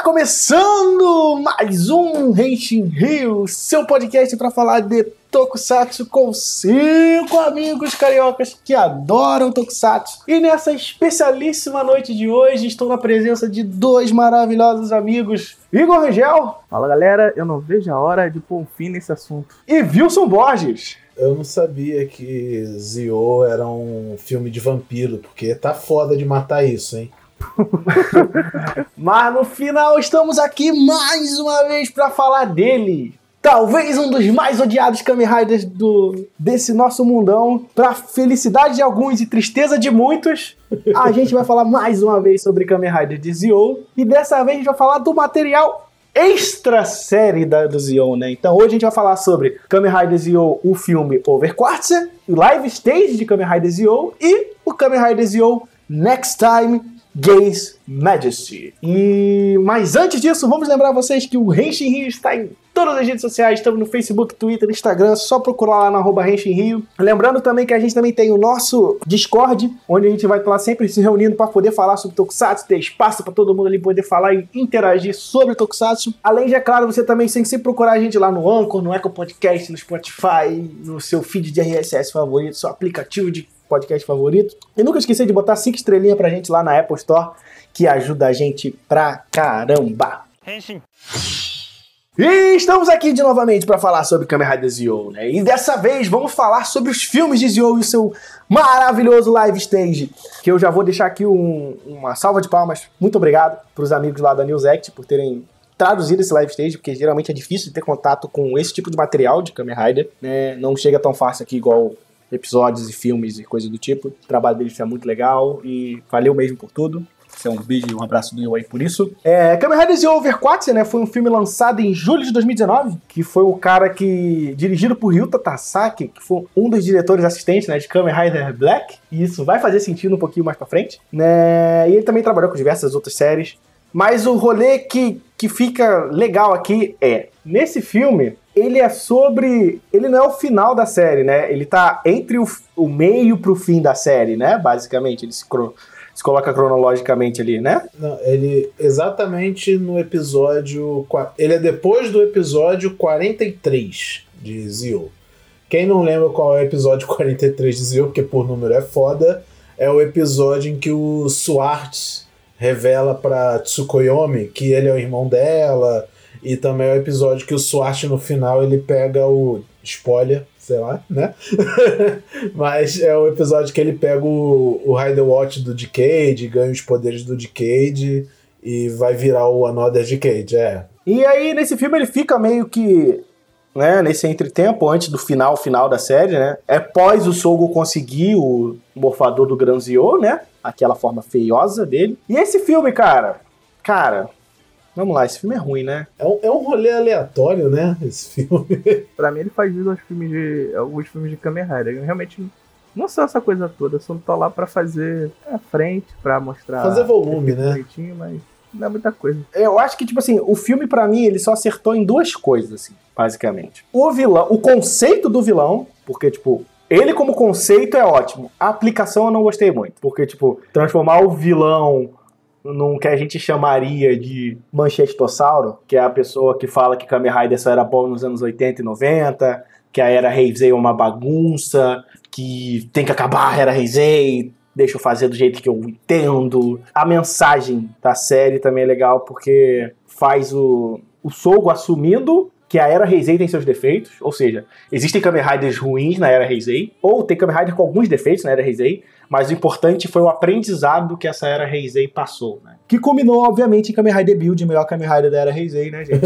Está começando mais um Henshin Rio, seu podcast para falar de Tokusatsu com cinco amigos cariocas que adoram Tokusatsu. E nessa especialíssima noite de hoje, estou na presença de dois maravilhosos amigos, Igor Rangel. Fala galera, eu não vejo a hora de pôr um fim nesse assunto. E Wilson Borges. Eu não sabia que Zio era um filme de vampiro, porque tá foda de matar isso, hein? Mas no final estamos aqui mais uma vez para falar dele. Talvez um dos mais odiados Kamen Riders do, desse nosso mundão. Pra felicidade de alguns e tristeza de muitos, a gente vai falar mais uma vez sobre Kamen Rider de Zio. E dessa vez a gente vai falar do material extra série da, do Zion, né? Então hoje a gente vai falar sobre Kamen Rider Zio, o filme Overquartz, o live stage de Kamen Rider Zio e o Kamen Rider Zio Next Time Gaze Majesty. E mas antes disso, vamos lembrar vocês que o Henshin Rio está em todas as redes sociais, estamos no Facebook, Twitter, Instagram, só procurar lá no arroba Rio. Lembrando também que a gente também tem o nosso Discord, onde a gente vai estar sempre se reunindo para poder falar sobre Tokusatsu, ter espaço para todo mundo ali poder falar e interagir sobre Tokusatsu. Além de, é claro, você também tem que sempre procurar a gente lá no Anchor, no Echo Podcast, no Spotify, no seu feed de RSS favorito, seu aplicativo de podcast favorito. E nunca esquecer de botar cinco estrelinhas pra gente lá na Apple Store, que ajuda a gente pra caramba. Henshin. E estamos aqui de novamente para falar sobre Kamen Rider Zio, né? E dessa vez vamos falar sobre os filmes de Zio e o seu maravilhoso live stage. Que eu já vou deixar aqui um, uma salva de palmas. Muito obrigado para os amigos lá da News Act por terem traduzido esse live stage, porque geralmente é difícil de ter contato com esse tipo de material de Kamen Rider, né? Não chega tão fácil aqui igual episódios e filmes e coisas do tipo. O trabalho deles é muito legal e valeu mesmo por tudo. Esse é um beijo e um abraço do eu aí por isso. É, Kamen Rider Zero Overquartz, né, foi um filme lançado em julho de 2019, que foi o cara que, dirigido por Ryuta Tasaki, que foi um dos diretores assistentes, né, de Kamen Rider Black, e isso vai fazer sentido um pouquinho mais pra frente, né, e ele também trabalhou com diversas outras séries, mas o rolê que, que fica legal aqui é, nesse filme, ele é sobre. Ele não é o final da série, né? Ele tá entre o, o meio pro fim da série, né? Basicamente, ele se, se coloca cronologicamente ali, né? Não, ele exatamente no episódio. Ele é depois do episódio 43 de Zio. Quem não lembra qual é o episódio 43 de Zio, porque por número é foda, é o episódio em que o Swartz revela pra Tsukuyomi que ele é o irmão dela e também é o episódio que o Swart no final ele pega o. Spoiler, sei lá, né? Mas é o episódio que ele pega o, o Rider Watch do Decade, ganha os poderes do Decade e vai virar o Another Decade, é. E aí, nesse filme, ele fica meio que. Né, nesse entretempo, antes do final final da série, né? É pós o Sogo conseguir o morfador do Granzio, né? Aquela forma feiosa dele. E esse filme, cara, cara, Vamos lá, esse filme é ruim, né? É um, é um rolê aleatório, né? Esse filme. pra mim, ele faz isso aos filmes de. alguns filmes de Kamen Rider. Eu realmente não sou essa coisa toda. Eu só tô lá pra fazer a frente, pra mostrar. Fazer volume, né? Mas não é muita coisa. Eu acho que, tipo assim, o filme, para mim, ele só acertou em duas coisas, assim, basicamente. O vilão, o conceito do vilão, porque, tipo, ele como conceito é ótimo. A aplicação eu não gostei muito. Porque, tipo, transformar o vilão num que a gente chamaria de Manchestossauro, que é a pessoa que fala que Kamen Rider só era bom nos anos 80 e 90, que a Era Heisei é uma bagunça, que tem que acabar a Era Heisei, deixa eu fazer do jeito que eu entendo. A mensagem da série também é legal porque faz o, o Sogo assumindo que a Era Heisei tem seus defeitos, ou seja, existem Kamen Riders ruins na Era Heisei, ou tem Kamen Rider com alguns defeitos na Era Heisei, mas o importante foi o aprendizado que essa era Heisei passou, né? Que culminou, obviamente, em Kamen Rider Build, melhor Kamen Rider da era Heisei, né, gente?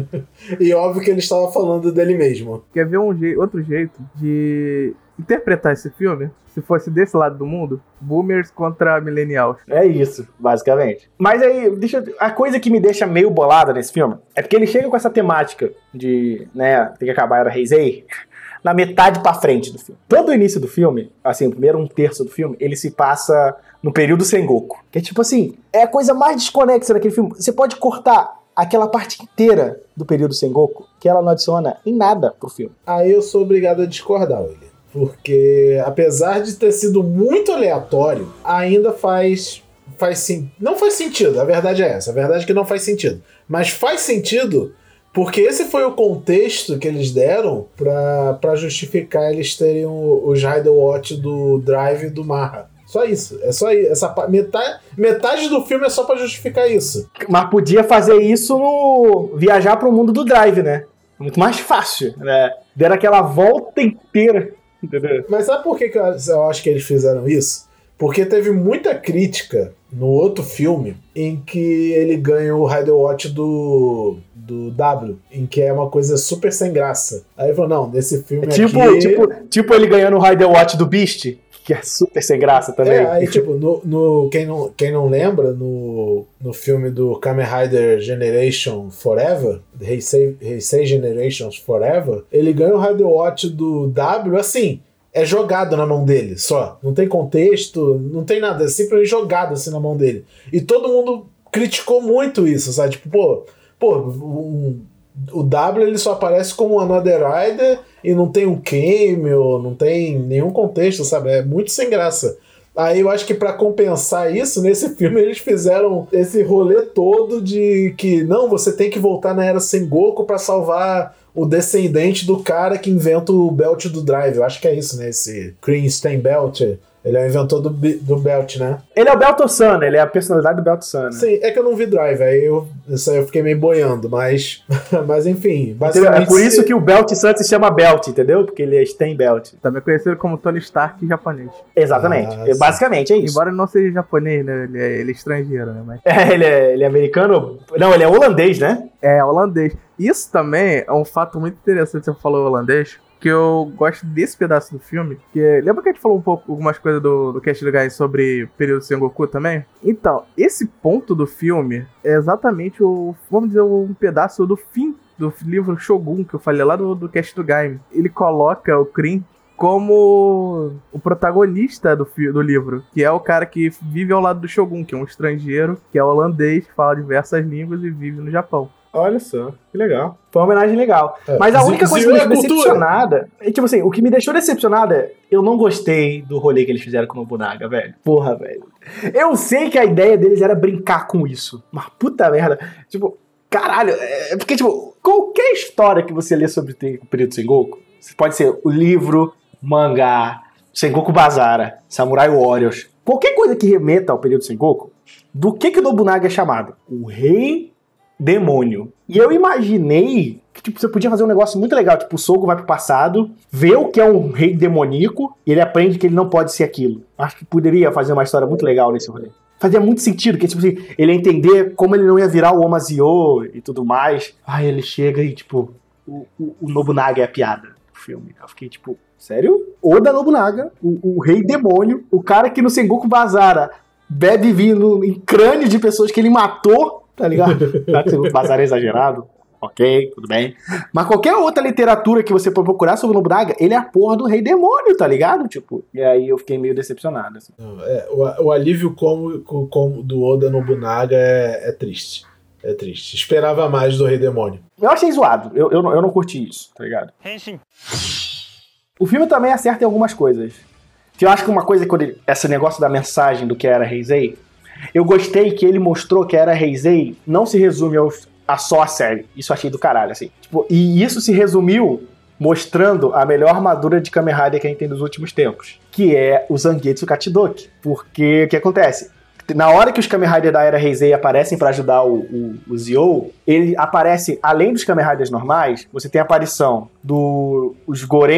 e óbvio que ele estava falando dele mesmo. Quer ver um je outro jeito de interpretar esse filme? Se fosse desse lado do mundo, boomers contra millennials. É isso, basicamente. Mas aí, deixa a coisa que me deixa meio bolada nesse filme é porque ele chega com essa temática de, né, tem que acabar era Heisei na metade para frente do filme. Todo o início do filme, assim, o primeiro um terço do filme, ele se passa no período Sengoku. Que é tipo assim, é a coisa mais desconexa daquele filme. Você pode cortar aquela parte inteira do período Sengoku, que ela não adiciona em nada pro filme. Aí eu sou obrigado a discordar, William. Porque apesar de ter sido muito aleatório, ainda faz faz sim, não faz sentido. A verdade é essa. A verdade é que não faz sentido. Mas faz sentido porque esse foi o contexto que eles deram para justificar eles terem os Rider Watch do Drive do Marra. Só isso. É só isso. Essa metade, metade do filme é só para justificar isso. Mas podia fazer isso no viajar para o mundo do Drive, né? Muito mais fácil, né? Deram aquela volta inteira, entendeu? Mas sabe por que, que eu acho que eles fizeram isso? Porque teve muita crítica no outro filme em que ele ganha o Rider Watch do, do W, em que é uma coisa super sem graça. Aí ele falou: não, nesse filme é tipo, aqui... tipo, tipo ele ganhando o Rider Watch do Beast, que é super sem graça também. É, aí, tipo, no, no, quem, não, quem não lembra, no, no filme do Kamen Rider Generation Forever, Heisei, Heisei Generations Forever, ele ganha o Rider Watch do W, assim, é jogado na mão dele só. Não tem contexto, não tem nada, é simplesmente jogado assim na mão dele. E todo mundo criticou muito isso, sabe? Tipo, pô, pô, um, o W ele só aparece como Another Rider e não tem um cameo, não tem nenhum contexto, sabe? É muito sem graça. Aí eu acho que para compensar isso, nesse filme eles fizeram esse rolê todo de que não, você tem que voltar na era Sengoku para salvar o descendente do cara que inventa o belt do drive. Eu acho que é isso, né? Esse Cream Belt. Ele é o inventor do, do Belt, né? Ele é o Belto-san, ele é a personalidade do Belto-san. Né? Sim, é que eu não vi Drive, aí eu, isso aí eu fiquei meio boiando, mas, mas enfim. Basicamente, é por isso que o Belt-san se chama Belt, entendeu? Porque ele é Stem Belt. Também conhecido como Tony Stark japonês. Exatamente. Ah, Basicamente é isso. Embora não seja japonês, né? Ele é, ele é estrangeiro, né? Mas... É, ele é, ele é americano. Não, ele é holandês, né? É, holandês. Isso também é um fato muito interessante, você falou holandês, que eu gosto desse pedaço do filme. Que lembra que a gente falou um pouco algumas coisas do, do Cast do sobre o período Sengoku também? Então, esse ponto do filme é exatamente o, vamos dizer, um pedaço do fim do livro Shogun, que eu falei lá do, do Cast do. Ele coloca o Krim como o protagonista do, do livro, que é o cara que vive ao lado do Shogun, que é um estrangeiro, que é holandês, fala diversas línguas e vive no Japão. Olha só, que legal. Foi uma homenagem legal. É. Mas a única coisa que me deixou decepcionada. É, tipo assim, o que me deixou decepcionada é. Eu não gostei do rolê que eles fizeram com o Nobunaga, velho. Porra, velho. Eu sei que a ideia deles era brincar com isso. Mas puta merda. Tipo, caralho. É porque, tipo, qualquer história que você lê sobre o período Sengoku, pode ser o livro, mangá, Sengoku Bazara, Samurai Warriors, qualquer coisa que remeta ao período Sengoku, do que que o Nobunaga é chamado? O rei demônio. E eu imaginei que tipo, você podia fazer um negócio muito legal, tipo, o Sogo vai pro passado, vê o que é um rei demoníaco, e ele aprende que ele não pode ser aquilo. Acho que poderia fazer uma história muito legal nesse rolê. Fazia muito sentido, que tipo assim, ele ia entender como ele não ia virar o Omazio e tudo mais. Aí ele chega e, tipo, o, o, o Nobunaga é a piada do filme. Eu fiquei, tipo, sério? Oda Nobunaga, o, o rei demônio, o cara que no Sengoku Bazara bebe vinho em crânio de pessoas que ele matou tá ligado? o bazar é exagerado, ok, tudo bem. Mas qualquer outra literatura que você for procurar sobre o Nobunaga, ele é a porra do rei demônio, tá ligado? Tipo, e aí eu fiquei meio decepcionado. Assim. É, o, o, alívio como, como do Oda Nobunaga é, é triste. É triste. Esperava mais do Rei Demônio. Eu achei zoado. Eu, eu, eu não curti isso, tá ligado? Henshin. O filme também acerta em algumas coisas. Que eu acho que uma coisa, quando ele, esse negócio da mensagem do que era Heisei, eu gostei que ele mostrou que era Heisei não se resume aos, a só a série. Isso achei do caralho, assim. Tipo, e isso se resumiu mostrando a melhor armadura de Kamen Rider que a gente tem nos últimos tempos, que é o Zangetsu Kachidoki. Porque o que acontece? Na hora que os Kamen Rider da Era Heisei aparecem para ajudar o, o, o Zio, ele aparece, além dos Kamen Riders normais, você tem a aparição dos do,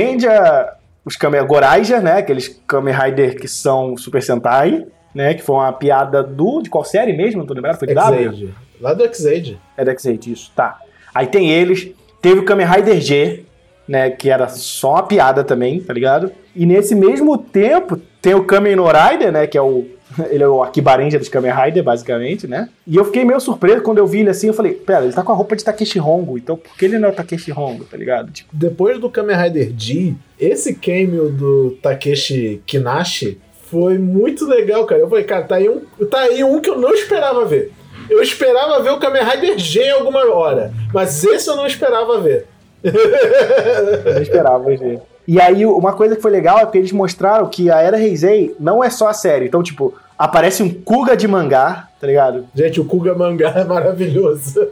os Kamen Goraija, né? Aqueles Kamen Rider que são Super Sentai, né? Que foi uma piada do. De qual série mesmo? Não tô lembrado? Foi de W? Lá do X-Aid. É do X-Aid, isso, tá. Aí tem eles. Teve o Kamen Rider G, né? Que era só uma piada também, tá ligado? E nesse mesmo tempo tem o Kamen no Rider, né? Que é o. Ele é o Akibarenja dos Kamen Rider, basicamente, né? E eu fiquei meio surpreso quando eu vi ele assim. Eu falei, pera, ele tá com a roupa de Takeshi Hongo, então por que ele não é o Takeshi Hongo, tá ligado? Tipo... Depois do Kamen Rider G, esse cameo do Takeshi Kinashi foi muito legal, cara. Eu falei, cara, tá aí um, tá aí um que eu não esperava ver. Eu esperava ver o Kamen Rider G em alguma hora, mas esse eu não esperava ver. não esperava ver. E aí, uma coisa que foi legal é que eles mostraram que a Era Heisei não é só a série. Então, tipo, Aparece um Kuga de mangá, tá ligado? Gente, o Kuga mangá é maravilhoso.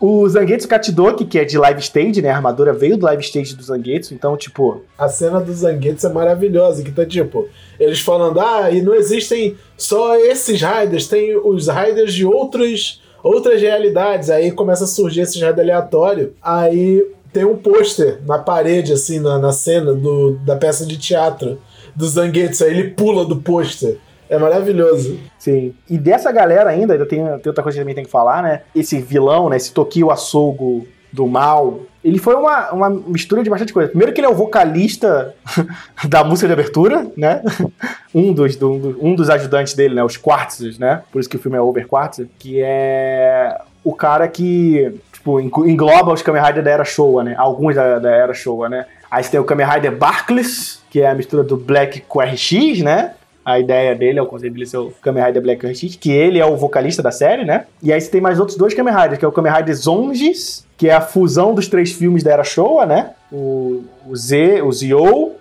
O Zangetsu Kachidoki, que é de live stage, né? A armadura veio do live stage do Zangetsu, então, tipo. A cena do Zangetsu é maravilhosa, que tá tipo, eles falando, ah, e não existem só esses Raiders, tem os Raiders de outros, outras realidades. Aí começa a surgir esses Raiders aleatórios. Aí tem um pôster na parede, assim, na, na cena do, da peça de teatro do Zangetsu, aí ele pula do pôster. É maravilhoso. Sim. E dessa galera ainda, ainda tem, tem outra coisa que também tem que falar, né? Esse vilão, né? Esse Tokio Asogo do mal. Ele foi uma, uma mistura de bastante coisa. Primeiro que ele é o vocalista da música de abertura, né? um, dos, do, um dos ajudantes dele, né? Os Quartzes, né? Por isso que o filme é Over Quartz. Que é o cara que, tipo, engloba os Kamen Rider da Era Showa, né? Alguns da, da Era Showa, né? Aí você tem o Kamen Rider Barclays, que é a mistura do Black com RX, né? A ideia dele é o conceito dele ser o Kamen Rider Black Ranchit, que ele é o vocalista da série, né? E aí você tem mais outros dois Kamen Riders, que é o Kamen Rider Zonges, que é a fusão dos três filmes da Era Showa, né? O, o Z, o Zio,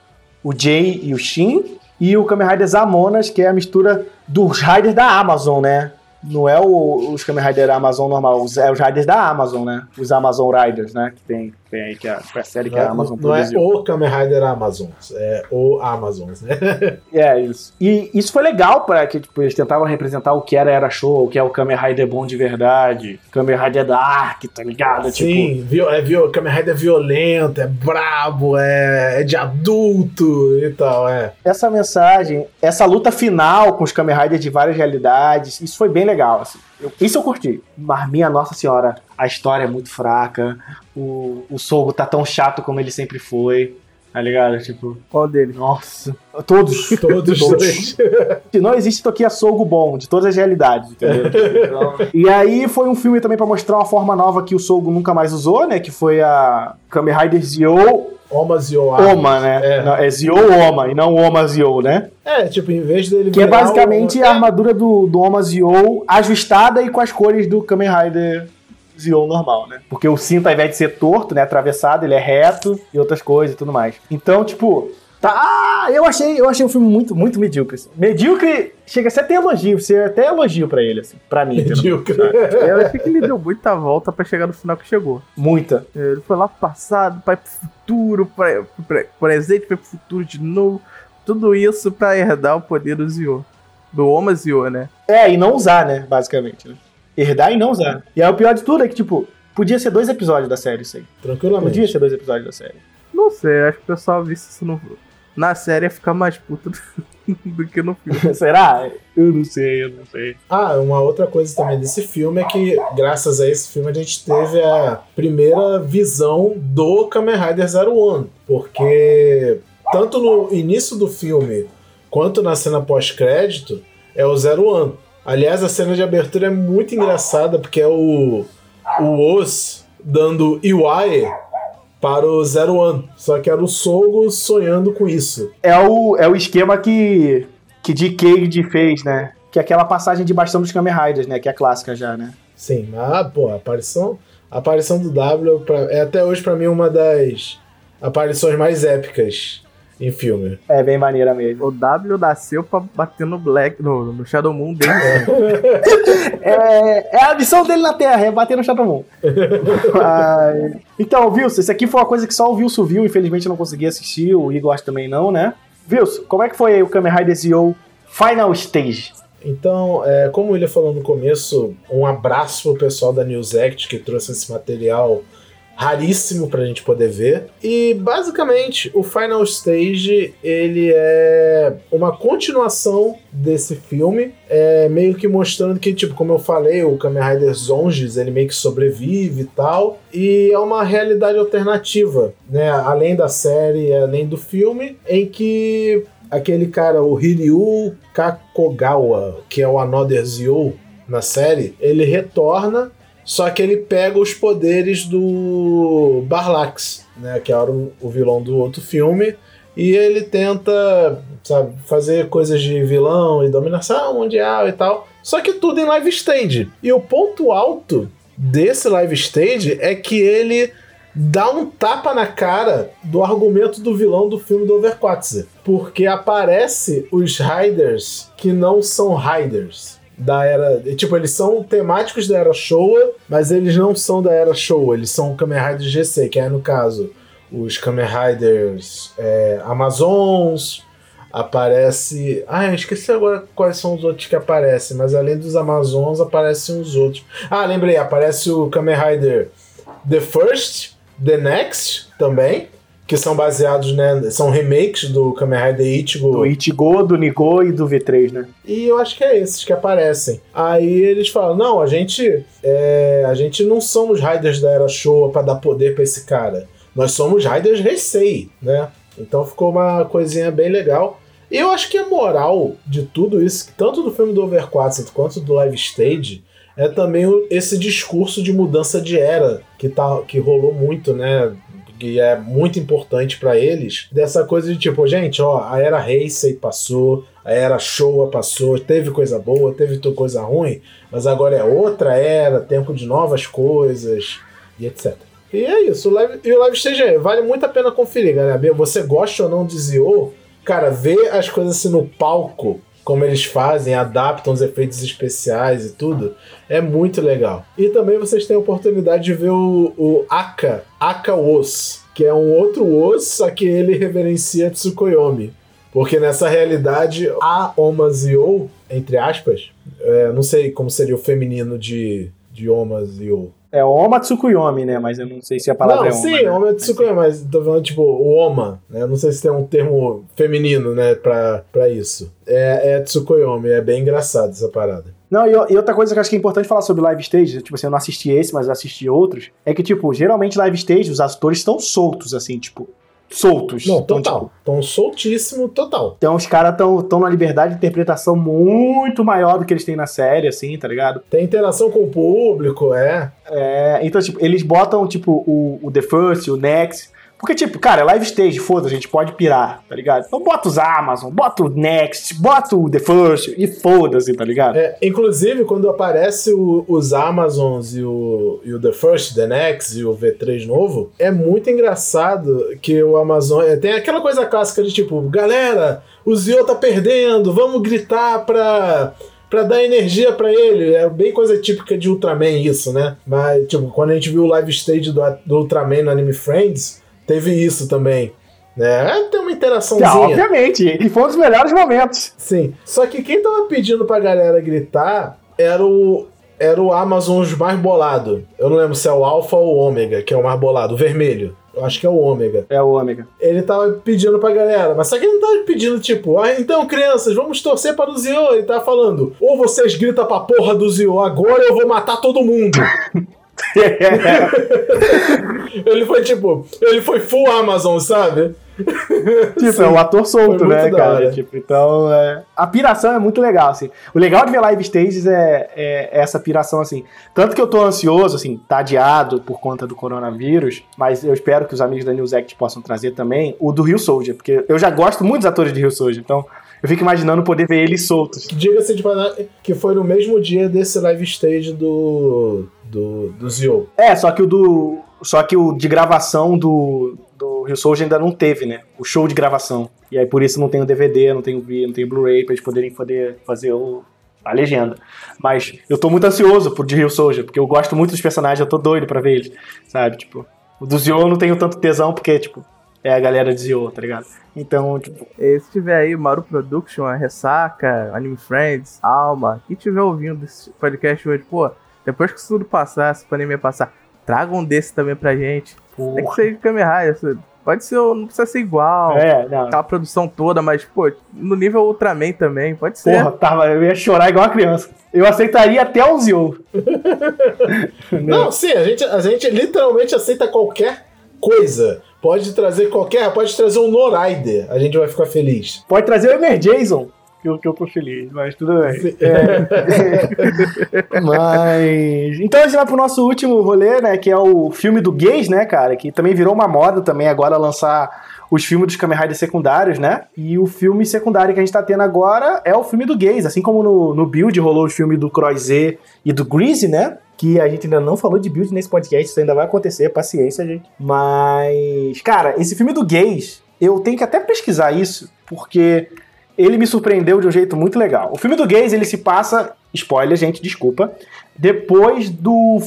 o Jay e o Shin. E o Kamen Rider Zamonas, que é a mistura dos Riders da Amazon, né? Não é o, os Kamen Rider Amazon normal, é os Riders da Amazon, né? Os Amazon Riders, né? Que tem, tem aí, que é a, série que a Amazon não produziu. Não é o Kamen Rider Amazon, é o Amazon, né? é, isso. E isso foi legal para que tipo, eles tentavam representar o que era Era Show, o que é o Kamen Rider bom de verdade, Kamen Rider Dark, tá ligado? Sim, tipo... é, viol, Kamen Rider é violento, é brabo, é, é de adulto e tal, é. Essa mensagem, essa luta final com os Kamen Riders de várias realidades, isso foi bem legal, assim. Eu, isso eu curti. Mas, minha Nossa Senhora, a história é muito fraca. O, o Sogo tá tão chato como ele sempre foi. Tá ligado? Tipo. Qual dele? Nossa. Todos. Todos. todos. Não existe Tokia Sogo bom, de todas as realidades, entendeu? Então, e aí foi um filme também para mostrar uma forma nova que o Sogo nunca mais usou, né? Que foi a Kamen Rider Zio Oma Zio Oma, né? É, não, é Zio Oma e não Oma Zio, né? É, tipo, em vez dele Que é basicamente o... a armadura do, do Oma Zio ajustada e com as cores do Kamen Rider Zio normal, né? Porque o cinto, ao invés de ser torto, né, atravessado, ele é reto e outras coisas e tudo mais. Então, tipo, Tá, eu achei, eu achei o filme muito, muito medíocre. Assim. Medíocre chega a ser até elogio, ser até elogio pra ele, assim, pra mim. Medíocre. Eu achei que ele deu muita volta pra chegar no final que chegou. Muita. Ele foi lá pro passado, vai pro futuro, pra, pra, presente, vai pro futuro de novo. Tudo isso pra herdar o poder do Zio. Do Oma Zio, né? É, e não usar, né, basicamente. Né? Herdar e não usar. E aí o pior de tudo é que, tipo, podia ser dois episódios da série isso aí. Tranquilamente. Podia ser dois episódios da série. Não sei, acho que o pessoal visse isso no na série ia ficar mais puto do que no filme. Será? Eu não sei, eu não sei. Ah, uma outra coisa também desse filme é que, graças a esse filme, a gente teve a primeira visão do Kamen Rider Zero One. Porque tanto no início do filme quanto na cena pós-crédito é o Zero One. Aliás, a cena de abertura é muito engraçada porque é o, o Os dando Iwai para o Zero One. Só que era o Sogo sonhando com isso. É o, é o esquema que, que Dick Cage fez, né? Que é aquela passagem de bastão dos Kamen Riders, né? Que é clássica já, né? Sim, mas, pô, a aparição, a aparição do W pra, é até hoje para mim uma das aparições mais épicas em filme. É bem maneira mesmo. O W nasceu pra bater no Black, no, no Shadow Moon dele. é, é a missão dele na Terra, é bater no Shadow Moon. então, Wilson, isso aqui foi uma coisa que só o Wilson viu, infelizmente eu não consegui assistir, o Igor acho também não, né? Wilson, como é que foi o Kamen Rider Zio Final Stage? Então, é, como o William falou no começo, um abraço pro pessoal da News Act que trouxe esse material raríssimo pra gente poder ver. E basicamente, o Final Stage, ele é uma continuação desse filme, é meio que mostrando que, tipo, como eu falei, o Kamen Rider Zonges, ele meio que sobrevive e tal, e é uma realidade alternativa, né, além da série, além do filme, em que aquele cara, o Hiryu Kakogawa, que é o Another Zio na série, ele retorna só que ele pega os poderes do Barlax, né? Que era o, vilão do outro filme. E ele tenta, sabe, fazer coisas de vilão e dominação mundial e tal. Só que tudo em live stage. E o ponto alto desse live stage é que ele dá um tapa na cara do argumento do vilão do filme do Overquatzer. Porque aparece os Riders que não são Riders da era. Tipo, eles são temáticos da era Showa, mas eles não são da era Showa, eles são Kamen Riders GC, que é no caso os Kamen Riders é, Amazons. Aparece. Ah, eu esqueci agora quais são os outros que aparecem, mas além dos Amazons aparecem os outros. Ah, lembrei, aparece o Kamen Rider The First, The Next também, que são baseados, né? São remakes do Kamen Rider Ichigo. Do Ichigo, do Nigo e do V3, né? E eu acho que é esses que aparecem. Aí eles falam: não, a gente. É, a gente não somos Riders da Era Showa para dar poder para esse cara. Nós somos Riders Heisei, né? Então ficou uma coisinha bem legal. E eu acho que a moral de tudo isso, tanto do filme do Overquartz quanto do Live Stage, é também esse discurso de mudança de era que, tá, que rolou muito, né? Que é muito importante para eles. Dessa coisa de tipo, gente, ó, a era Heisei passou, a era Showa passou, teve coisa boa, teve coisa ruim, mas agora é outra era, tempo de novas coisas e etc. E é isso, o live, e o live stage é, vale muito a pena conferir, galera. Você gosta ou não de Zio, cara, ver as coisas assim no palco, como eles fazem, adaptam os efeitos especiais e tudo, é muito legal. E também vocês têm a oportunidade de ver o, o Aka, Aka Os, que é um outro Os, só que ele reverencia Tsukuyomi. Porque nessa realidade, a Oma Zio, entre aspas, é, não sei como seria o feminino de, de Oma Zio. É Oma Tsukuyomi, né? Mas eu não sei se a palavra não, é Oma. sim, né? Oma Tsukuyomi, mas tô falando tipo o Oma, né? Não sei se tem um termo feminino, né, pra, pra isso. É, é Tsukuyomi, é bem engraçado essa parada. Não, e, e outra coisa que eu acho que é importante falar sobre live stage, tipo assim, eu não assisti esse, mas assisti outros, é que, tipo, geralmente live stage, os atores estão soltos, assim, tipo, soltos. Não, total. tipo, Tão soltíssimo, total. Então os caras estão tão numa liberdade de interpretação muito maior do que eles têm na série, assim, tá ligado? Tem interação com o público, é. É, então, tipo, eles botam, tipo, o, o The First, o Next. Porque, tipo, cara, é live stage, foda-se, a gente pode pirar, tá ligado? Então bota os Amazon, bota o Next, bota o The First e foda-se, tá ligado? É, inclusive, quando aparece o- os Amazons e o, e o The First, The Next e o V3 novo, é muito engraçado que o Amazon. é, Tem aquela coisa clássica de tipo, galera, o Zio tá perdendo, vamos gritar pra. Pra dar energia pra ele, é bem coisa típica de Ultraman isso, né? Mas, tipo, quando a gente viu o live stage do, do Ultraman no Anime Friends, teve isso também. Né? Tem uma Ah, interaçãozinha. obviamente, e foi um dos melhores momentos. Sim. Só que quem tava pedindo pra galera gritar era o. Era o Amazon mais bolado. Eu não lembro se é o Alpha ou o Ômega, que é o mais bolado. O vermelho. Eu acho que é o Ômega. É o Ômega. Ele tava pedindo pra galera, mas só que ele não tava pedindo, tipo, ah, então, crianças, vamos torcer para o Zio. Ele tava falando, ou vocês gritam pra porra do Zio agora, eu vou matar todo mundo. ele foi tipo, ele foi full Amazon, sabe? Tipo, Sim. é um ator solto, Foi né, cara? Tipo, então, é... a piração é muito legal, assim. O legal de ver live stages é, é essa piração, assim. Tanto que eu tô ansioso, assim, tá adiado por conta do coronavírus, mas eu espero que os amigos da News Act possam trazer também o do Rio Soldier, porque eu já gosto muito dos atores de Rio Soldier, então eu fico imaginando poder ver eles soltos. Diga-se de que foi no mesmo dia desse live stage do. Do, do Zio. É, só que o do. Só que o de gravação do, do Rio Soldier ainda não teve, né? O show de gravação. E aí por isso não tem o DVD, não tem o V, não tem o Blu-ray pra eles poderem poder fazer o, a legenda. Mas eu tô muito ansioso pro de Rio Soldier, porque eu gosto muito dos personagens, eu tô doido pra ver eles. Sabe? Tipo, o do Zio eu não tenho tanto tesão, porque, tipo, é a galera de Zio, tá ligado? Então, tipo, E se tiver aí Maru Production, a Ressaca, Anime Friends, Alma, quem tiver ouvindo esse podcast hoje, pô, depois que isso tudo passar, se a pandemia passar, traga um desse também pra gente. Tem que ser de Kamen Rider, pode ser, não precisa ser igual, é, não. aquela produção toda, mas, pô, no nível Ultraman também, pode ser. Porra, tava, eu ia chorar igual uma criança. Eu aceitaria até o Zio. Não, sim, a gente, a gente literalmente aceita qualquer coisa. Pode trazer qualquer. Pode trazer um Noraider. A gente vai ficar feliz. Pode trazer o Emer Jason, que eu, que eu tô feliz, mas tudo bem. É. mas. Então a gente vai pro nosso último rolê, né? Que é o filme do gays, né, cara? Que também virou uma moda também agora lançar os filmes dos Kamen Riders secundários, né? E o filme secundário que a gente tá tendo agora é o filme do gays. Assim como no, no Build rolou o filme do Croix Z e do Greasy, né? que a gente ainda não falou de build nesse podcast, isso ainda vai acontecer, paciência, gente. Mas, cara, esse filme do Gays, eu tenho que até pesquisar isso, porque ele me surpreendeu de um jeito muito legal. O filme do Gays, ele se passa, spoiler, gente, desculpa, depois do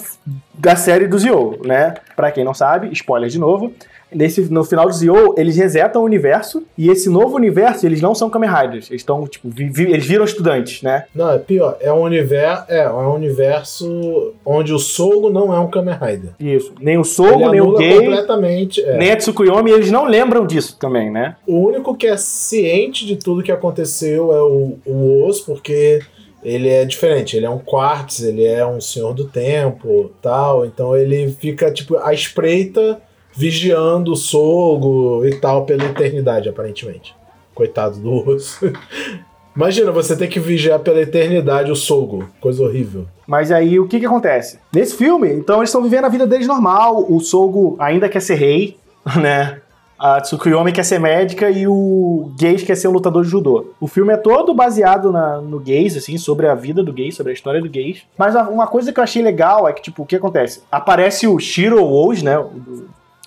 da série do Zio, né? Pra quem não sabe, spoiler de novo. Nesse, no final do Zio, eles resetam o universo, e esse novo universo, eles não são Kamen Riders. Eles estão, tipo, vi, vi, eles viram estudantes, né? Não, é pior. É um, universo, é, é um universo onde o Sogo não é um Kamen Rider. Isso. Nem o Sogo, nem o Gay, completamente. é. nem a Tsukuyomi, eles não lembram disso também, né? O único que é ciente de tudo que aconteceu é o, o Oz, porque ele é diferente. Ele é um Quartz, ele é um Senhor do Tempo tal. Então ele fica, tipo, à espreita, vigiando o Sogo e tal pela eternidade, aparentemente. Coitado do Oz. Imagina você ter que vigiar pela eternidade o Sogo. Coisa horrível. Mas aí o que que acontece? Nesse filme, então eles estão vivendo a vida deles normal, o Sogo ainda quer ser rei, né? A Tsukuyomi quer ser médica e o Geis quer ser um lutador de judô. O filme é todo baseado na- no Geis, assim, sobre a vida do Geis, sobre a história do Geis. Mas uma coisa que eu achei legal é que, tipo, o que acontece? Aparece o Shiro Oz, né? o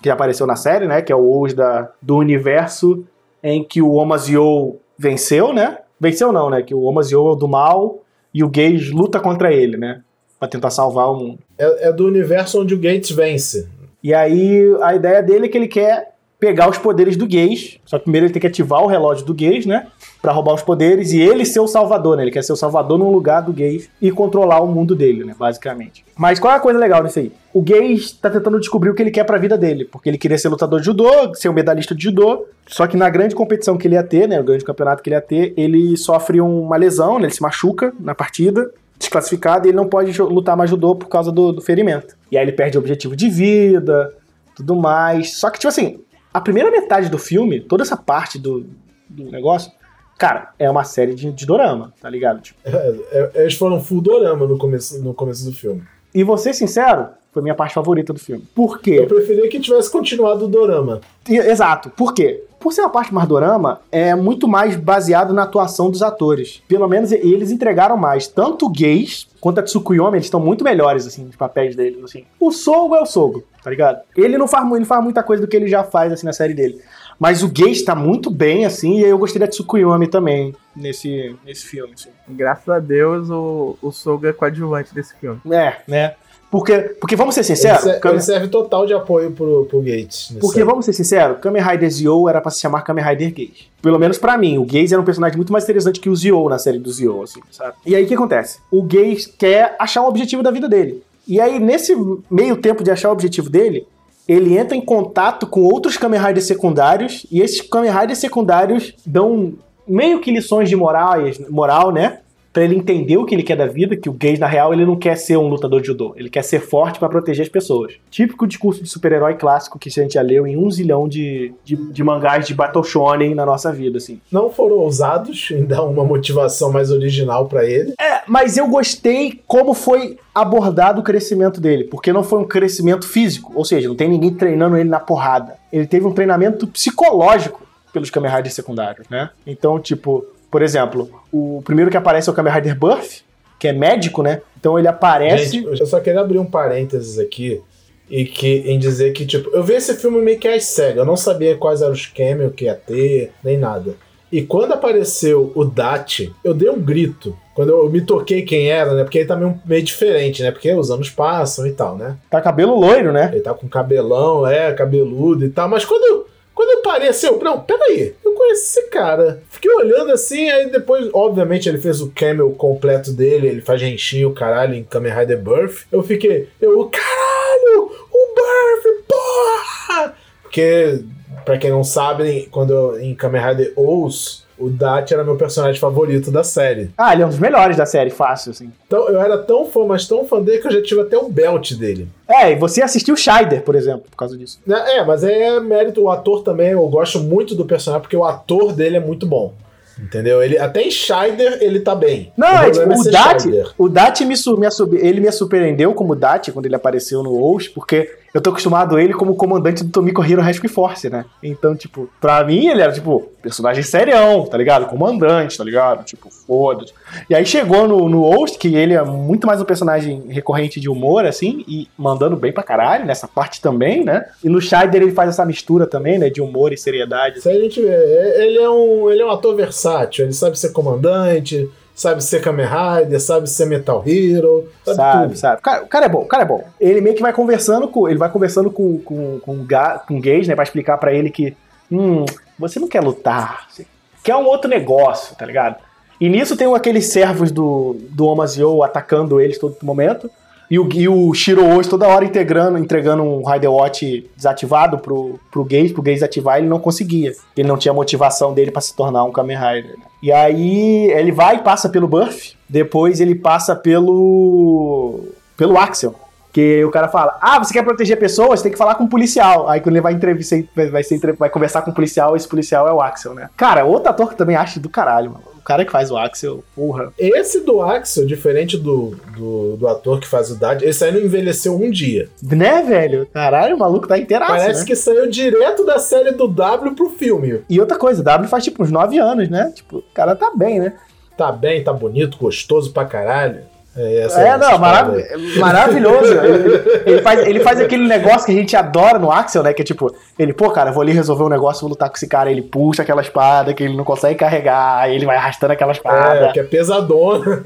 que apareceu na série, né? Que é o Oz da, do universo em que o Omazio venceu, né? Venceu não, né? Que o Omazio é o do mal e o Geis luta contra ele, né? Pra tentar salvar o mundo. É, é do universo onde o Gates vence. E aí a ideia dele é que ele quer pegar os poderes do Gays. Só que primeiro ele tem que ativar o relógio do Gays, né? Pra roubar os poderes e ele ser o salvador, né? Ele quer ser o salvador no lugar do Gays e controlar o mundo dele, né? Basicamente. Mas qual é a coisa legal nisso aí? O Gays tá tentando descobrir o que ele quer pra vida dele. Porque ele queria ser lutador de judô, ser um medalhista de judô. Só que na grande competição que ele ia ter, né? O grande campeonato que ele ia ter, ele sofre uma lesão, né? Ele se machuca na partida desclassificado e ele não pode lutar mais judô por causa do, do ferimento. E aí ele perde o objetivo de vida, tudo mais. Só que, tipo assim, a primeira metade do filme, toda essa parte do, do negócio, cara, é uma série de, de dorama, tá ligado? Tipo, É, é, eles foram full dorama no começo, no começo do filme. e vou ser sincero, foi minha parte favorita do filme. Por Eu quê? preferia que tivesse continuado o dorama. E- Exato. Por quê? Por ser uma parte mais dorama, é muito mais baseado na atuação dos atores. Pelo menos eles entregaram mais. Tanto o Gays quanto a Tsukuyomi, eles estão muito melhores, assim, os papéis deles, assim. O Sogo é o Sogo, tá ligado? Ele não faz, ele faz muita coisa do que ele já faz, assim, na série dele. Mas o Gays tá muito bem, assim, e aí eu gostei da Tsukuyomi também, nesse, nesse filme, assim. Graças a Deus, o, o Soga é coadjuvante desse filme. É, né? Porque, porque vamos ser Ele, sinceros, ser- Kamen- ele serve total de apoio pro, pro Gates. Porque, série. vamos ser sinceros, Kamen Rider Zio era pra se chamar Kamen Rider Gaze. Pelo menos pra mim, o Gaze era um personagem muito mais interessante que o Zio na série do Zio, assim, sabe? E aí o que acontece? O Gaze quer achar o objetivo da vida dele. E aí, nesse meio tempo de achar o objetivo dele, ele entra em contato com outros Kamen Riders secundários, e esses Kamen Riders secundários dão meio que lições de moral, moral né? Pra ele entender o que ele quer da vida, que o Gaze, na real, ele não quer ser um lutador de judô. Ele quer ser forte pra proteger as pessoas. Típico discurso de super-herói clássico que a gente já leu em um zilhão de, de, de mangás de Battle Shonen na nossa vida, assim. Não foram ousados em dar uma motivação mais original pra ele. É, mas eu gostei como foi abordado o crescimento dele, porque não foi um crescimento físico, ou seja, não tem ninguém treinando ele na porrada. Ele teve um treinamento psicológico pelos Kamen Riders secundários, né? Então, tipo, por exemplo, o primeiro que aparece é o Kamen Rider Buff, que é médico, né? Então ele aparece. Gente, eu só queria abrir um parênteses aqui e que em dizer que, tipo, eu vi esse filme meio que às cegas. Eu não sabia quais eram os cameos que ia ter, nem nada. E quando apareceu o Dati, eu dei um grito. Quando eu me toquei quem era, né? Porque ele tá meio, meio diferente, né? Porque os anos passam e tal, né? Tá cabelo loiro, né? Ele tá com cabelão, é, cabeludo e tal. Mas quando eu, quando eu parei assim, não, peraí, eu conheço esse cara. Fiquei olhando assim, aí depois, obviamente, ele fez o camel completo dele, ele faz Genshin, o caralho, em Kamen Rider Birth. Eu fiquei, eu, caralho, o Birth, porra! Porque, pra quem não sabe, quando eu, em Kamen Rider O's, o Dati era meu personagem favorito da série. Ah, ele é um dos melhores da série, fácil, assim. Então eu era tão fã, mas tão fã dele que eu já tive até o belt dele. É, e você assistiu Scheider, por exemplo, por causa disso. É, mas é mérito, o ator também, eu gosto muito do personagem, porque o ator dele é muito bom. Entendeu? Ele, até em Scheider ele tá bem. Não, é, problema tipo, o ser Dati, Scheider. o Dati me, me ele me surpreendeu como Dati quando ele apareceu no Osh, porque eu tô acostumado a ele como comandante do Tomiko Hero Rescue Force, né? Então, tipo, pra mim ele era, tipo, personagem serião, tá ligado? Comandante, tá ligado? Tipo, foda-se. E aí chegou no, no Host, que ele é muito mais um personagem recorrente de humor, assim, e mandando bem pra caralho nessa parte também, né? E no Scheider ele faz essa mistura também, né? De humor e seriedade. Se a gente vê, ele é um, ele é um ator versátil, ele sabe ser comandante, sabe ser Kamen Rider, sabe ser Metal Hero, sabe, Sabe, tudo. sabe. O cara, o cara é bom, o cara é bom. Ele meio que vai conversando com. Ele vai conversando com, com, com, Ga- com Gage, né? Pra explicar pra ele que. Hum, você não quer lutar. Você quer um outro negócio, tá ligado? E nisso tem aqueles servos do, do Omazio atacando eles todo momento. E o, e o Shiro hoje toda hora integrando, entregando um Rider Watch desativado pro, pro Gage, pro Gage ativar, ele não conseguia. Ele não tinha motivação dele pra se tornar um Kamen Rider. né? E aí ele vai e passa pelo Buff, depois ele passa pelo. pelo Axel. Que o cara fala: Ah, você quer proteger pessoas? Tem que falar com um policial. Aí quando ele vai entrevistar, vai, vai, ser vai conversar com um policial, esse policial é o Axel, né? Cara, outro ator que também acho do caralho, mano. O cara que faz o Axel, porra. Esse do Axel, diferente do, do, do ator que faz o Dad, esse aí não envelheceu um dia. Né, velho? Caralho, o maluco tá inteiraço, Parece né? que saiu direto da série do W pro filme. E outra coisa, o W faz tipo uns 9 anos, né? Tipo, o cara tá bem, né? Tá bem, tá bonito, gostoso pra caralho. É, essa- É, essa não, marav aí. maravilhoso. ele, ele faz, ele faz aquele negócio que a gente adora no Axel, né? Que é tipo, ele, pô, cara, vou ali resolver um negócio, vou lutar com esse cara. Ele puxa aquela espada que ele não consegue carregar, aí ele vai arrastando aquela espada. É, que é pesadona.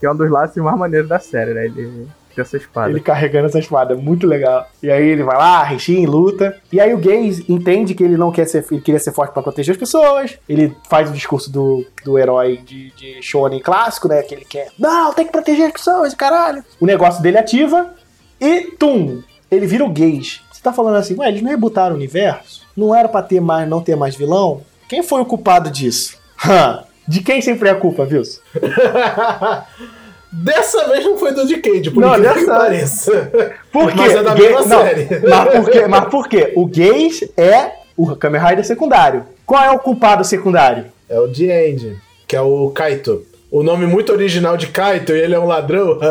Que é um dos laços mais maneiros da série, né? Ele essa espada. Ele carregando essa espada, muito legal. E aí ele vai lá, Rishin, luta. E aí o Gaze entende que ele não quer ser, ele queria ser forte pra proteger as pessoas. Ele faz o discurso do, do herói de, de shonen clássico, né? Que ele quer, não, tem que proteger as pessoas, caralho. O negócio dele ativa e, tum, ele vira o Gaze. Você tá falando assim, ué, eles não rebutaram o universo? Não era pra ter mais, não ter mais vilão? Quem foi o culpado disso? De quem sempre é a culpa, viu? Dessa vez não foi do Decade, por Não, incrível que dessa- pareça. Por quê? Mas é da Ga- mesma não, série. Mas por quê? Mas por quê? O Gaze é o Kamen Rider secundário. Qual é o culpado secundário? É o The End, que é o Kaito. O nome muito original de Kaito e ele é um ladrão.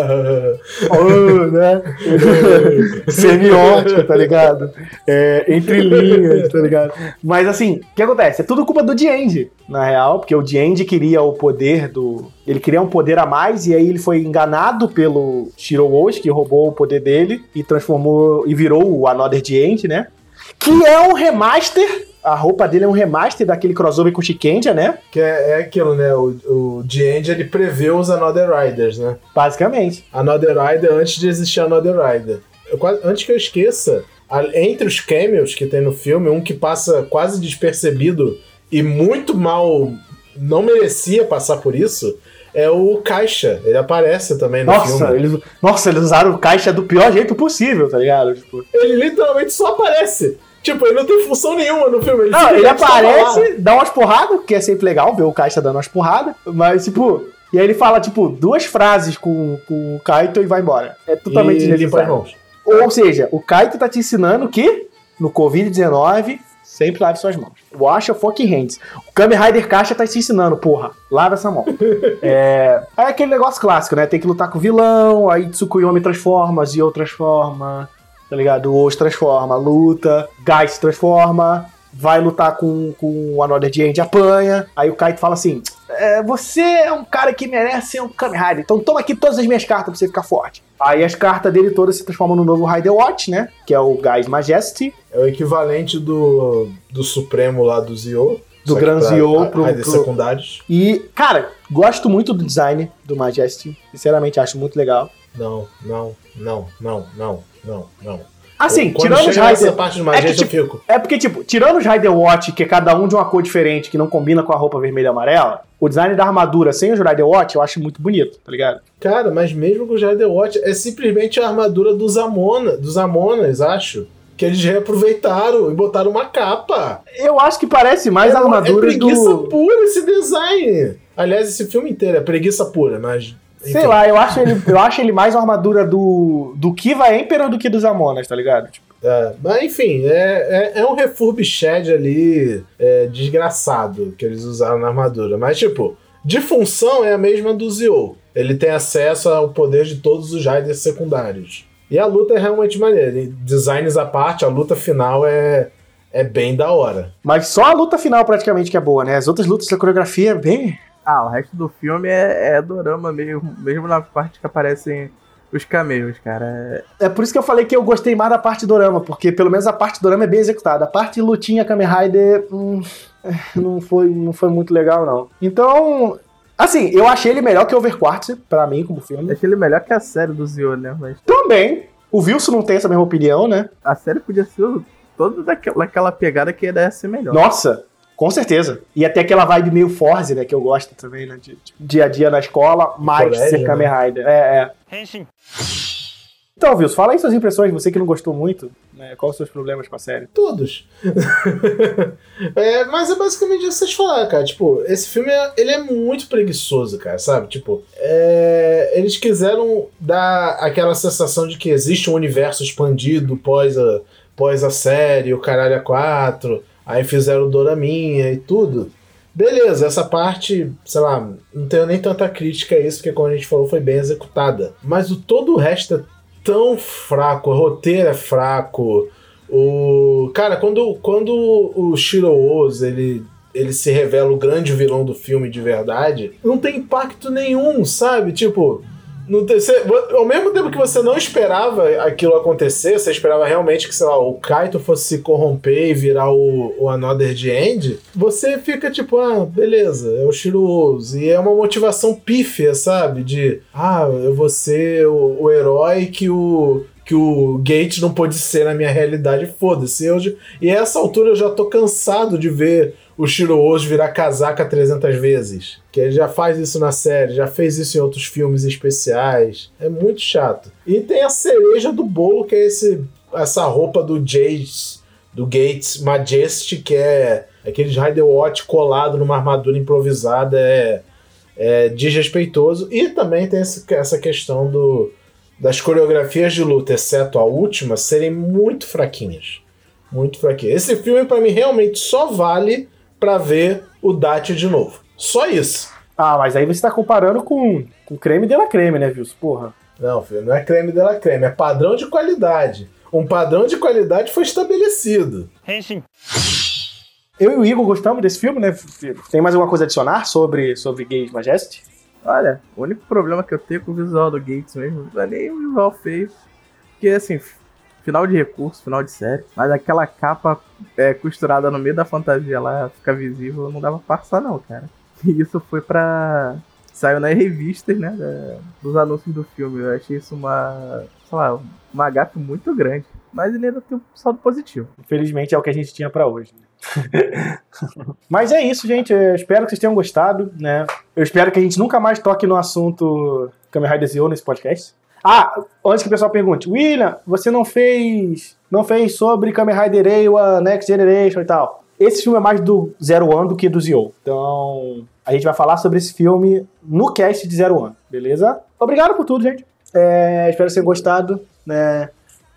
Oh, né? Semiótico, tá ligado? É, entre linhas, tá ligado? Mas assim, o que acontece? É tudo culpa do Diende, na real, porque o Diende queria o poder do. Ele queria um poder a mais, e aí ele foi enganado pelo Shiro Oshi, que roubou o poder dele e transformou. e virou o Another Diende, né? Que é um remaster. A roupa dele é um remaster daquele crossover com o Shikenja, né? que é, é aquilo, né? O, o The End ele prevê os Another Riders, né? Basicamente. Another Rider antes de existir Another Rider. Eu antes que eu esqueça, entre os cameos que tem no filme, um que passa quase despercebido e muito mal não merecia passar por isso, é o Caixa. Ele aparece também no Nossa filme. eles, nossa, eles usaram o caixa do pior jeito possível, tá ligado? Tipo, Ele literalmente só aparece. Tipo, ele não tem função nenhuma no filme. Ele, Não, ele aparece, dá umas porradas, que é sempre legal ver o Caixa dando umas porradas, mas, tipo, e aí ele fala, tipo, duas frases com, com o Kaito e vai embora. É totalmente e desnecessário. Ou seja, o Kaito tá te ensinando que no Covid-19 sempre lave suas mãos. Wash your fucking hands. O Kamen Rider Caixa tá te ensinando, porra, lava essa mão. é, é aquele negócio clássico, né? Tem que lutar com o vilão, aí Tsukuyomi transforma, Zio transforma, tá ligado? O Osh transforma, luta, Guy se transforma, vai lutar com, com o Another End apanha, aí o Kaito fala assim, é, você é um cara que merece ser um Kamen Rider, então toma aqui todas as minhas cartas pra você ficar forte. Aí as cartas dele todas se transformam no novo Rider Watch, né? Que é o Guy's Majesty. É o equivalente do, do Supremo lá do Zio. Do Gran Zio pro- pro- secundários. E, cara, gosto muito do design do Majesty. Sinceramente, acho muito legal. Não, não, não, não, não, não, não. Assim, Quando tirando os Rider. parte do É Majesty, que, tipo, eu fico. É porque, tipo, tirando os Rider Watch, que é cada um de uma cor diferente, que não combina com a roupa vermelha e amarela, o design da armadura sem os Rider Watch eu acho muito bonito, tá ligado? Cara, mas mesmo com o Rider Watch, é simplesmente a armadura dos, Amona, dos Amonas, acho. Que eles reaproveitaram e botaram uma capa. Eu acho que parece mais é, a armadura é preguiça do. pura esse design. Aliás, esse filme inteiro é preguiça pura, mas. Sei enfim. lá, eu acho, ele, eu acho ele mais uma armadura do, do Kiva Emperor do que dos Amonas, tá ligado? Tipo, É, mas enfim, é, é, é um refurbished ali é, desgraçado que eles usaram na armadura. Mas, tipo, de função é a mesma do Zio. Ele tem acesso ao poder de todos os Riders secundários. E a luta é realmente maneira. Designs à parte, a luta final é, é bem da hora. Mas só a luta final praticamente que é boa, né? As outras lutas da coreografia é bem. Ah, o resto do filme é, é dorama mesmo, mesmo na parte que aparecem os cameos, cara. É por isso que eu falei que eu gostei mais da parte dorama, porque pelo menos a parte dorama é bem executada. A parte lutinha Kamen Rider hum, não, foi, não foi muito legal, não. Então, assim, eu achei ele melhor que Overquartz, pra mim, como filme. Achei ele melhor que a série do Zio, né? Mas Também. O Wilson não tem essa mesma opinião, né? a série podia ser toda daquela, daquela pegada que ia ser melhor. Nossa, com certeza. E até aquela vibe meio Forze, né? Que eu gosto também, né? De, de dia a dia na escola, mais Colégio, ser Kamen Rider. É, é. Então, Wilson, fala aí suas impressões, você que não gostou muito, né? Quais os seus problemas com a série? Todos. é, mas é basicamente isso que vocês falaram, cara. Tipo, esse filme é, ele é muito preguiçoso, cara, sabe? Tipo, é, eles quiseram dar aquela sensação de que existe um universo expandido pós a, pós a série, o caralho a quatro. Aí fizeram Doraminha e tudo. Beleza, essa parte, sei lá, não tenho nem tanta crítica a isso, porque como a gente falou, foi bem executada. Mas o todo o resto é tão fraco, o roteiro é fraco. O. Cara, quando, quando o Shiro Oz, ele. Ele se revela o grande vilão do filme de verdade, não tem impacto nenhum, sabe? Tipo, tem, você- ao mesmo tempo que você não esperava aquilo acontecer, você esperava realmente que, sei lá, o Kaito fosse se corromper e virar o, o Another the End, você fica tipo, ah, beleza, é o Shiro Oz. E é uma motivação pífia, sabe? De, ah, eu vou ser o, o herói que o que o Gate não pôde ser na minha realidade, foda-se. E a essa altura eu já tô cansado de ver o Shiro Oz virar casaca 300 vezes. Que ele já faz isso na série, já fez isso em outros filmes especiais. É muito chato. E tem a cereja do bolo, que é esse, essa roupa do Jace, do Gates Majesty, que é aquele Rider Watch colado numa armadura improvisada. É, é desrespeitoso. E também tem esse- essa questão do, das coreografias de luta, exceto a última, serem muito fraquinhas. Muito fraquinhas. Esse filme, pra mim, realmente só vale pra ver o Date de novo. Só isso. Ah, mas aí você tá comparando com, com creme de la creme, né, Wilson? Porra. Não, filho, não é creme de la creme, é padrão de qualidade. Um padrão de qualidade foi estabelecido. Eu e o Igor gostamos desse filme, né? Tem mais alguma coisa a adicionar sobre, sobre Gays Majesty? Olha, o único problema que eu tenho com o visual do Gates mesmo não é nem o visual feio. Porque assim, final de recurso, final de série, mas aquela capa é, costurada no meio da fantasia lá, fica visível, não dava pra passar não, cara. E isso foi pra. Saiu nas revistas, né? da- dos anúncios do filme. Eu achei isso uma. sei lá, uma gafe muito grande. Mas ele ainda tem um saldo positivo. Infelizmente é o que a gente tinha pra hoje. né? Mas é isso, gente. Eu espero que vocês tenham gostado, né? Eu espero que a gente nunca mais toque no assunto Kamen Rider Zero nesse podcast. Ah, antes que o pessoal pergunte, William, você não fez, não fez sobre Kamen Rider Eiwa, Next Generation e tal. Esse filme é mais do Zero One do que do Zio. Então, a gente vai falar sobre esse filme no cast de Zero One, beleza? Obrigado por tudo, gente. É, espero que tenham gostado, né?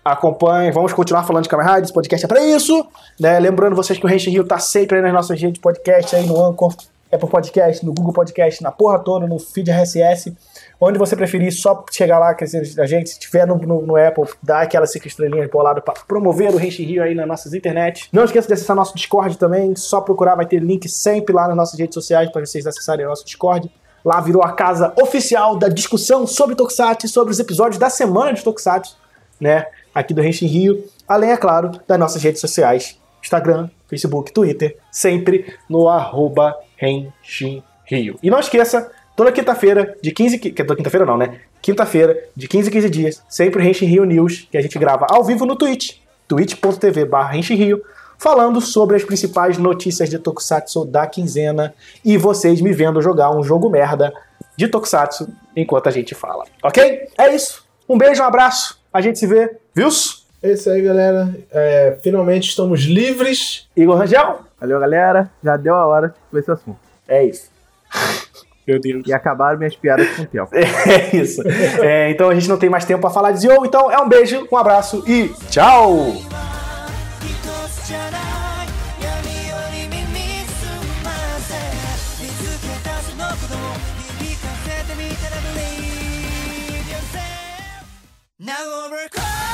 Acompanhe, vamos continuar falando de Kamen Rider, esse podcast é pra isso, né? Lembrando vocês que o Renshin Rio tá sempre aí nas nossas redes de podcast, aí no Anchor, Apple Podcast, no Google Podcast, na porra toda, no feed RSS, onde você preferir, só chegar lá com a gente, se tiver no, no, no Apple, dá aquelas cinco estrelinhas pro lado pra promover o Renshin Rio aí nas nossas internet. Não esqueça de acessar nosso Discord também, só procurar, vai ter link sempre lá nas nossas redes sociais para vocês acessarem o nosso Discord. Lá virou a casa oficial da discussão sobre Tokusatsu, sobre os episódios da semana de Tokusatsu, né? Aqui do Renshin Rio. Além, é claro, das nossas redes sociais: Instagram, Facebook, Twitter, sempre no arroba Renshin Rio. E não esqueça, toda quinta-feira, de 15. qui- que- Toda quinta-feira não, né? Quinta-feira, de 15 em 15 dias, sempre o Renshin Rio News, que a gente grava ao vivo no Twitch, twitch.tv barra Rio, falando sobre as principais notícias de Tokusatsu da quinzena e vocês me vendo jogar um jogo merda de Tokusatsu enquanto a gente fala. Ok? É isso. Um beijo, um abraço. A gente se vê. Viu-se? É isso aí, galera. É, finalmente estamos livres. Igor Rangel? Valeu, galera. Já deu a hora com esse assunto. É isso. Meu Deus. E acabaram minhas piadas com o tempo. É isso. É, então a gente não tem mais tempo pra falar de Zio. Então é um beijo, um abraço e tchau! 一つ